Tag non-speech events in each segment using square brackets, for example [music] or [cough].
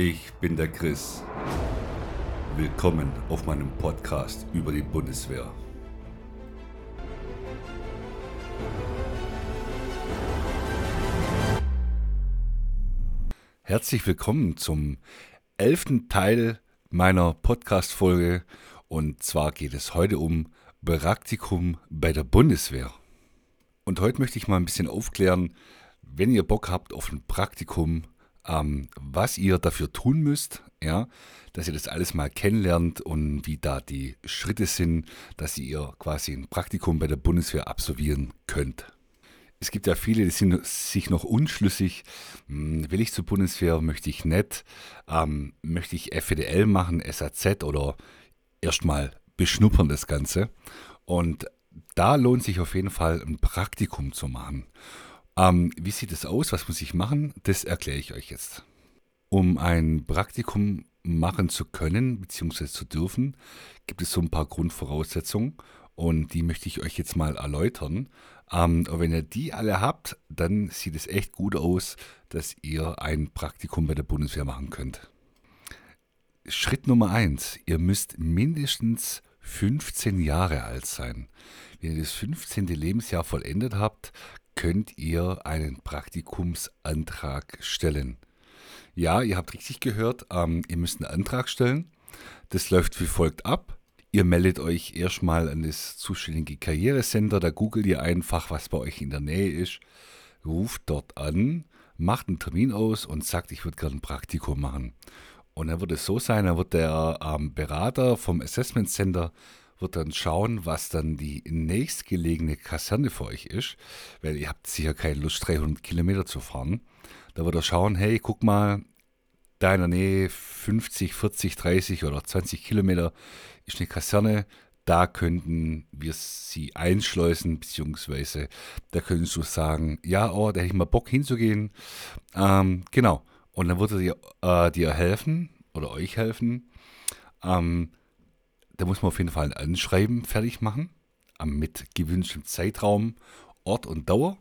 Ich bin der Chris. Willkommen auf meinem Podcast über die Bundeswehr. Herzlich willkommen zum elften Teil meiner Podcast-Folge. Und zwar geht es heute um Praktikum bei der Bundeswehr. Und heute möchte ich mal ein bisschen aufklären, wenn ihr Bock habt auf ein Praktikum, ähm, was ihr dafür tun müsst, ja, dass ihr das alles mal kennenlernt und wie da die Schritte sind, dass ihr quasi ein Praktikum bei der Bundeswehr absolvieren könnt. Es gibt ja viele, die sind sich noch unschlüssig. Hm, will ich zur Bundeswehr, möchte ich nicht? Ähm, möchte ich FDL machen, SAZ oder erstmal beschnuppern das Ganze? Und da lohnt sich auf jeden Fall ein Praktikum zu machen. Ähm, wie sieht es aus? Was muss ich machen? Das erkläre ich euch jetzt. Um ein Praktikum machen zu können bzw. zu dürfen, gibt es so ein paar Grundvoraussetzungen und die möchte ich euch jetzt mal erläutern. Ähm, und wenn ihr die alle habt, dann sieht es echt gut aus, dass ihr ein Praktikum bei der Bundeswehr machen könnt. Schritt Nummer eins: Ihr müsst mindestens 15 Jahre alt sein. Wenn ihr das 15. Lebensjahr vollendet habt, könnt ihr einen Praktikumsantrag stellen. Ja, ihr habt richtig gehört, ähm, ihr müsst einen Antrag stellen. Das läuft wie folgt ab. Ihr meldet euch erstmal an das zuständige Karrierecenter, da googelt ihr einfach, was bei euch in der Nähe ist, ruft dort an, macht einen Termin aus und sagt, ich würde gerne ein Praktikum machen. Und dann wird es so sein, dann wird der ähm, Berater vom Assessment Center wird dann schauen, was dann die nächstgelegene Kaserne für euch ist, weil ihr habt sicher keine Lust, 300 Kilometer zu fahren. Da wird er schauen, hey, guck mal, da in der Nähe 50, 40, 30 oder 20 Kilometer ist eine Kaserne, da könnten wir sie einschleusen, beziehungsweise da könntest du sagen, ja, oh, da hätte ich mal Bock hinzugehen. Ähm, genau. Und dann würde dir, äh, dir helfen oder euch helfen, ähm, da muss man auf jeden Fall ein Anschreiben fertig machen, mit gewünschtem Zeitraum, Ort und Dauer.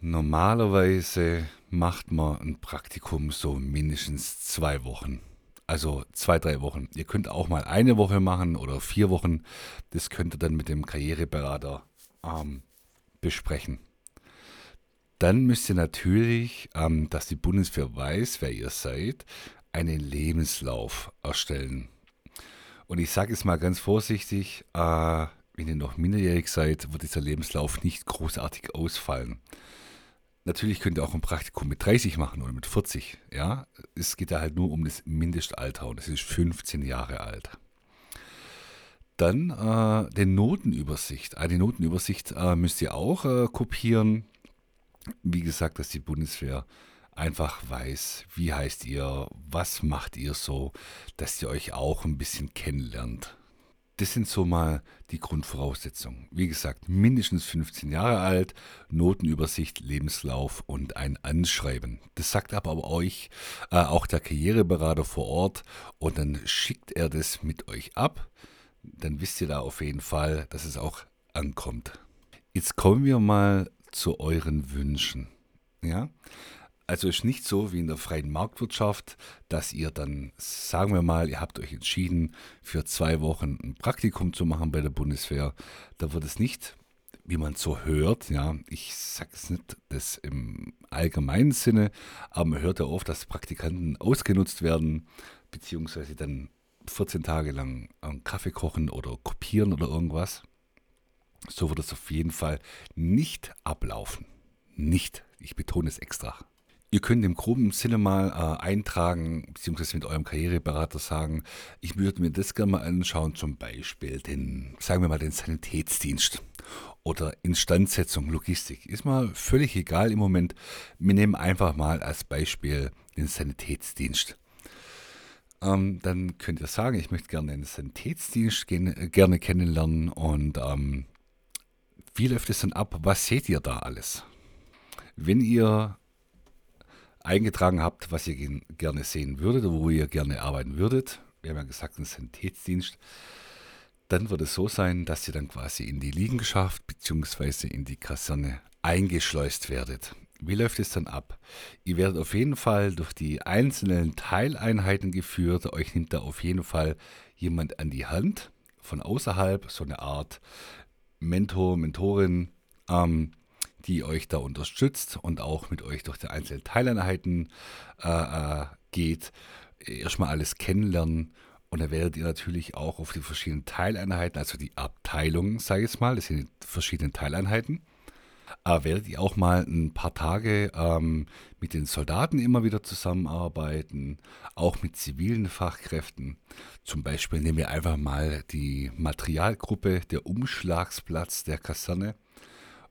Normalerweise macht man ein Praktikum so mindestens zwei Wochen. Also zwei, drei Wochen. Ihr könnt auch mal eine Woche machen oder vier Wochen. Das könnt ihr dann mit dem Karriereberater ähm, besprechen. Dann müsst ihr natürlich, ähm, dass die Bundeswehr weiß, wer ihr seid, einen Lebenslauf erstellen. Und ich sage es mal ganz vorsichtig, äh, wenn ihr noch minderjährig seid, wird dieser Lebenslauf nicht großartig ausfallen. Natürlich könnt ihr auch ein Praktikum mit 30 machen oder mit 40. Ja, es geht da halt nur um das Mindestalter und es ist 15 Jahre alt. Dann äh, die Notenübersicht. Eine Notenübersicht äh, müsst ihr auch äh, kopieren. Wie gesagt, dass die Bundeswehr einfach weiß, wie heißt ihr, was macht ihr so, dass ihr euch auch ein bisschen kennenlernt. Das sind so mal die Grundvoraussetzungen. Wie gesagt, mindestens 15 Jahre alt, Notenübersicht, Lebenslauf und ein Anschreiben. Das sagt aber euch äh, auch der Karriereberater vor Ort und dann schickt er das mit euch ab. Dann wisst ihr da auf jeden Fall, dass es auch ankommt. Jetzt kommen wir mal zu euren Wünschen. Ja, also ist nicht so wie in der freien Marktwirtschaft, dass ihr dann, sagen wir mal, ihr habt euch entschieden, für zwei Wochen ein Praktikum zu machen bei der Bundeswehr. Da wird es nicht, wie man so hört, ja, ich sage es nicht das im allgemeinen Sinne, aber man hört ja oft, dass Praktikanten ausgenutzt werden, beziehungsweise dann 14 Tage lang einen Kaffee kochen oder kopieren oder irgendwas. So wird es auf jeden Fall nicht ablaufen. Nicht. Ich betone es extra. Ihr könnt im groben Sinne mal äh, eintragen, beziehungsweise mit eurem Karriereberater sagen, ich würde mir das gerne mal anschauen, zum Beispiel den, sagen wir mal, den Sanitätsdienst oder Instandsetzung, Logistik. Ist mal völlig egal im Moment. Wir nehmen einfach mal als Beispiel den Sanitätsdienst. Ähm, dann könnt ihr sagen, ich möchte gerne den Sanitätsdienst gen gerne kennenlernen und ähm, wie läuft es dann ab? Was seht ihr da alles? Wenn ihr eingetragen habt, was ihr gerne sehen würdet wo ihr gerne arbeiten würdet, wir haben ja gesagt, ein Sanitätsdienst, dann wird es so sein, dass ihr dann quasi in die Liegenschaft bzw. in die Kaserne eingeschleust werdet. Wie läuft es dann ab? Ihr werdet auf jeden Fall durch die einzelnen Teileinheiten geführt. Euch nimmt da auf jeden Fall jemand an die Hand von außerhalb, so eine Art Mentor, Mentorin, ähm, die euch da unterstützt und auch mit euch durch die einzelnen Teileinheiten äh, äh, geht. Erstmal alles kennenlernen und dann werdet ihr natürlich auch auf die verschiedenen Teileinheiten, also die Abteilungen, sage ich jetzt mal, das sind die verschiedenen Teileinheiten, äh, werdet ihr auch mal ein paar Tage ähm, mit den Soldaten immer wieder zusammenarbeiten, auch mit zivilen Fachkräften. Zum Beispiel nehmen wir einfach mal die Materialgruppe, der Umschlagsplatz der Kaserne.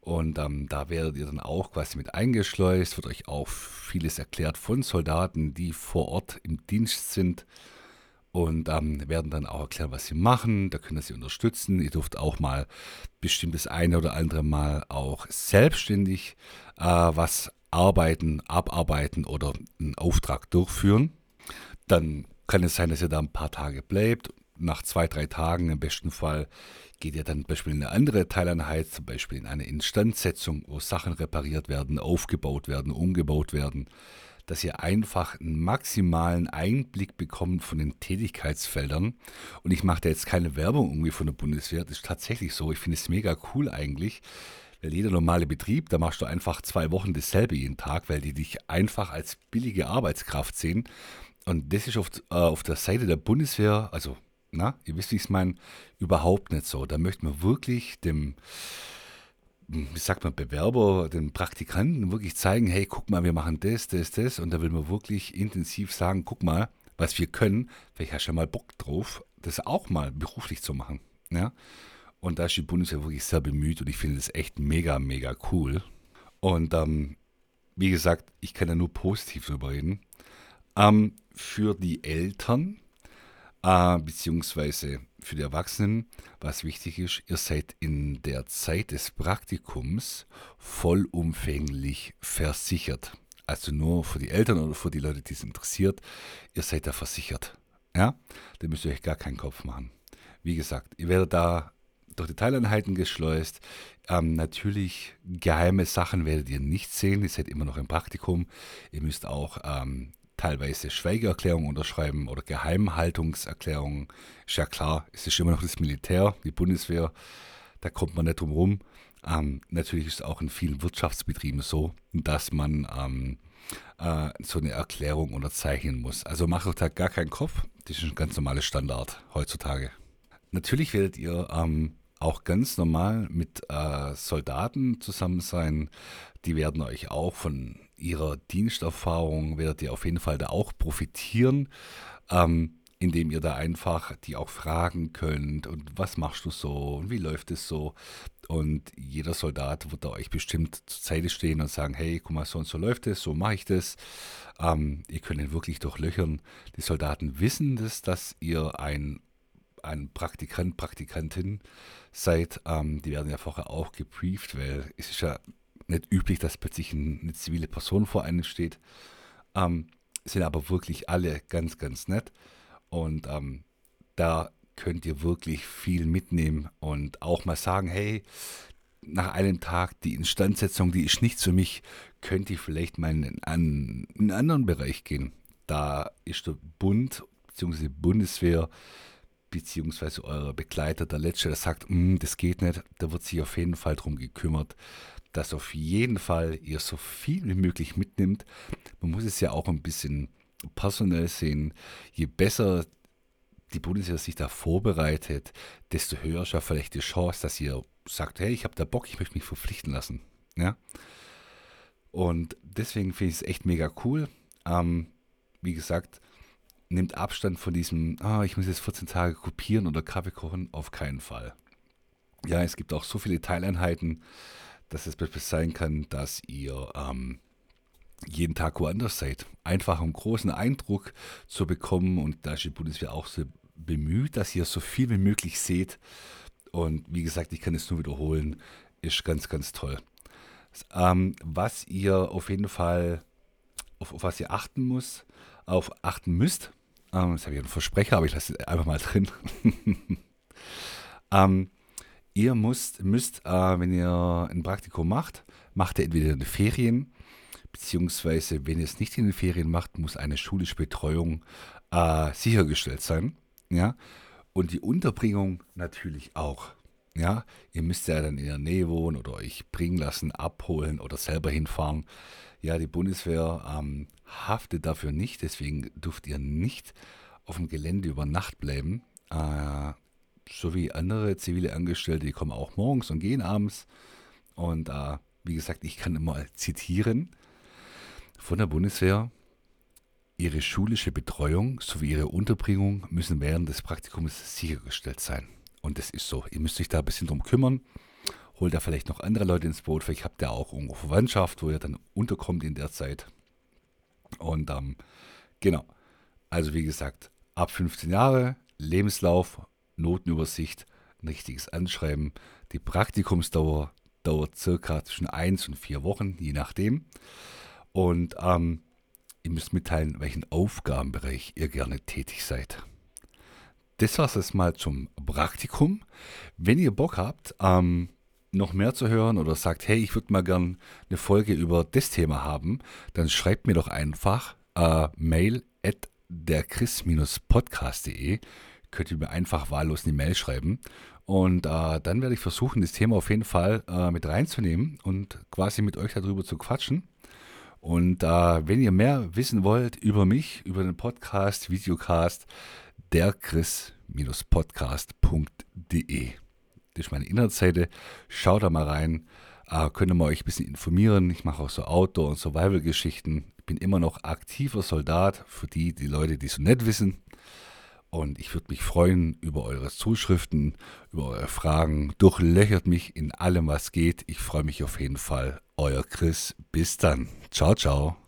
Und ähm, da werdet ihr dann auch quasi mit eingeschleust, wird euch auch vieles erklärt von Soldaten, die vor Ort im Dienst sind und ähm, werden dann auch erklären, was sie machen. Da können sie unterstützen. Ihr dürft auch mal bestimmt das eine oder andere Mal auch selbstständig äh, was arbeiten, abarbeiten oder einen Auftrag durchführen. Dann kann es sein, dass ihr da ein paar Tage bleibt. Nach zwei, drei Tagen im besten Fall geht ihr dann zum Beispiel in eine andere Teileinheit, zum Beispiel in eine Instandsetzung, wo Sachen repariert werden, aufgebaut werden, umgebaut werden dass ihr einfach einen maximalen Einblick bekommt von den Tätigkeitsfeldern. Und ich mache da jetzt keine Werbung irgendwie von der Bundeswehr. Das ist tatsächlich so. Ich finde es mega cool eigentlich. Weil jeder normale Betrieb, da machst du einfach zwei Wochen dasselbe jeden Tag, weil die dich einfach als billige Arbeitskraft sehen. Und das ist auf, äh, auf der Seite der Bundeswehr, also, na, ihr wisst, wie ich es meine, überhaupt nicht so. Da möchte man wirklich dem, wie sagt man, Bewerber, den Praktikanten wirklich zeigen, hey, guck mal, wir machen das, das, das. Und da will man wirklich intensiv sagen, guck mal, was wir können. Vielleicht hast du ja mal Bock drauf, das auch mal beruflich zu machen. Ja? Und da ist die Bundeswehr wirklich sehr bemüht und ich finde das echt mega, mega cool. Und ähm, wie gesagt, ich kann da nur positiv drüber reden. Ähm, für die Eltern äh, beziehungsweise für die Erwachsenen, was wichtig ist, ihr seid in der Zeit des Praktikums vollumfänglich versichert. Also nur für die Eltern oder für die Leute, die es interessiert, ihr seid da versichert. Ja, da müsst ihr euch gar keinen Kopf machen. Wie gesagt, ihr werdet da durch die Teileinheiten geschleust. Ähm, natürlich geheime Sachen werdet ihr nicht sehen. Ihr seid immer noch im Praktikum. Ihr müsst auch ähm, teilweise Schweigeerklärungen unterschreiben oder Geheimhaltungserklärungen. Ist ja klar, es ist immer noch das Militär, die Bundeswehr, da kommt man nicht drum rum. Ähm, natürlich ist es auch in vielen Wirtschaftsbetrieben so, dass man ähm, äh, so eine Erklärung unterzeichnen muss. Also macht euch da gar keinen Kopf, das ist ein ganz normales Standard heutzutage. Natürlich werdet ihr ähm, auch ganz normal mit äh, Soldaten zusammen sein. Die werden euch auch von ihrer Diensterfahrung werdet ihr auf jeden Fall da auch profitieren, ähm, indem ihr da einfach die auch fragen könnt und was machst du so und wie läuft es so. Und jeder Soldat wird da euch bestimmt zur Seite stehen und sagen, hey, guck mal, so und so läuft es, so mache ich das. Ähm, ihr könnt ihn wirklich durchlöchern. Die Soldaten wissen das, dass ihr ein, ein Praktikant, Praktikantin seid. Ähm, die werden ja vorher auch gebrieft, weil es ist ja nicht üblich, dass plötzlich eine zivile Person vor einem steht. Ähm, sind aber wirklich alle ganz, ganz nett. Und ähm, da könnt ihr wirklich viel mitnehmen und auch mal sagen, hey, nach einem Tag die Instandsetzung, die ist nicht für mich, könnt ihr vielleicht mal in einen, in einen anderen Bereich gehen. Da ist der Bund bzw. Bundeswehr beziehungsweise euer Begleiter der Letzte, der sagt, mm, das geht nicht, da wird sich auf jeden Fall darum gekümmert, dass auf jeden Fall ihr so viel wie möglich mitnimmt. Man muss es ja auch ein bisschen personell sehen. Je besser die Bundeswehr sich da vorbereitet, desto höher ist ja vielleicht die Chance, dass ihr sagt, hey, ich habe da Bock, ich möchte mich verpflichten lassen. Ja? Und deswegen finde ich es echt mega cool. Ähm, wie gesagt, nimmt Abstand von diesem, ah, ich muss jetzt 14 Tage kopieren oder Kaffee kochen, auf keinen Fall. Ja, es gibt auch so viele Teileinheiten, dass es sein kann, dass ihr ähm, jeden Tag woanders seid. Einfach einen großen Eindruck zu bekommen und da ist die Bundeswehr auch so bemüht, dass ihr so viel wie möglich seht. Und wie gesagt, ich kann es nur wiederholen, ist ganz, ganz toll. Ähm, was ihr auf jeden Fall, auf, auf, was ihr achten muss, auf achten müsst, ähm, das habe ich einen Versprecher, aber ich lasse es einfach mal drin. [laughs] ähm, Ihr müsst, müsst äh, wenn ihr ein Praktikum macht, macht ihr entweder eine Ferien beziehungsweise wenn ihr es nicht in den Ferien macht, muss eine schulische Betreuung äh, sichergestellt sein. Ja, und die Unterbringung natürlich auch. Ja, ihr müsst ja dann in der Nähe wohnen oder euch bringen lassen, abholen oder selber hinfahren. Ja, die Bundeswehr ähm, haftet dafür nicht, deswegen dürft ihr nicht auf dem Gelände über Nacht bleiben. Äh, so wie andere zivile Angestellte, die kommen auch morgens und gehen abends. Und äh, wie gesagt, ich kann immer zitieren von der Bundeswehr. Ihre schulische Betreuung sowie Ihre Unterbringung müssen während des Praktikums sichergestellt sein. Und das ist so. Ihr müsst euch da ein bisschen drum kümmern. Holt da vielleicht noch andere Leute ins Boot. Vielleicht habt ihr auch irgendwo Verwandtschaft, wo ihr dann unterkommt in der Zeit. Und ähm, genau. Also wie gesagt, ab 15 Jahre, Lebenslauf, Notenübersicht, ein richtiges Anschreiben. Die Praktikumsdauer dauert circa zwischen 1 und 4 Wochen, je nachdem. Und ähm, Ihr müsst mitteilen, welchen Aufgabenbereich ihr gerne tätig seid. Das war es mal zum Praktikum. Wenn ihr Bock habt, ähm, noch mehr zu hören oder sagt, hey, ich würde mal gern eine Folge über das Thema haben, dann schreibt mir doch einfach äh, mail at derchris-podcast.de. Könnt ihr mir einfach wahllos eine Mail schreiben. Und äh, dann werde ich versuchen, das Thema auf jeden Fall äh, mit reinzunehmen und quasi mit euch darüber zu quatschen. Und äh, wenn ihr mehr wissen wollt über mich, über den Podcast, Videocast, der chris-podcast.de. Das ist meine Internetseite. Schaut da mal rein. Äh, könnt ihr mal euch ein bisschen informieren. Ich mache auch so Outdoor- und Survival-Geschichten. Ich bin immer noch aktiver Soldat für die, die Leute, die so nett wissen. Und ich würde mich freuen über eure Zuschriften, über eure Fragen. Durchlöchert mich in allem, was geht. Ich freue mich auf jeden Fall. Euer Chris. Bis dann. Ciao, ciao.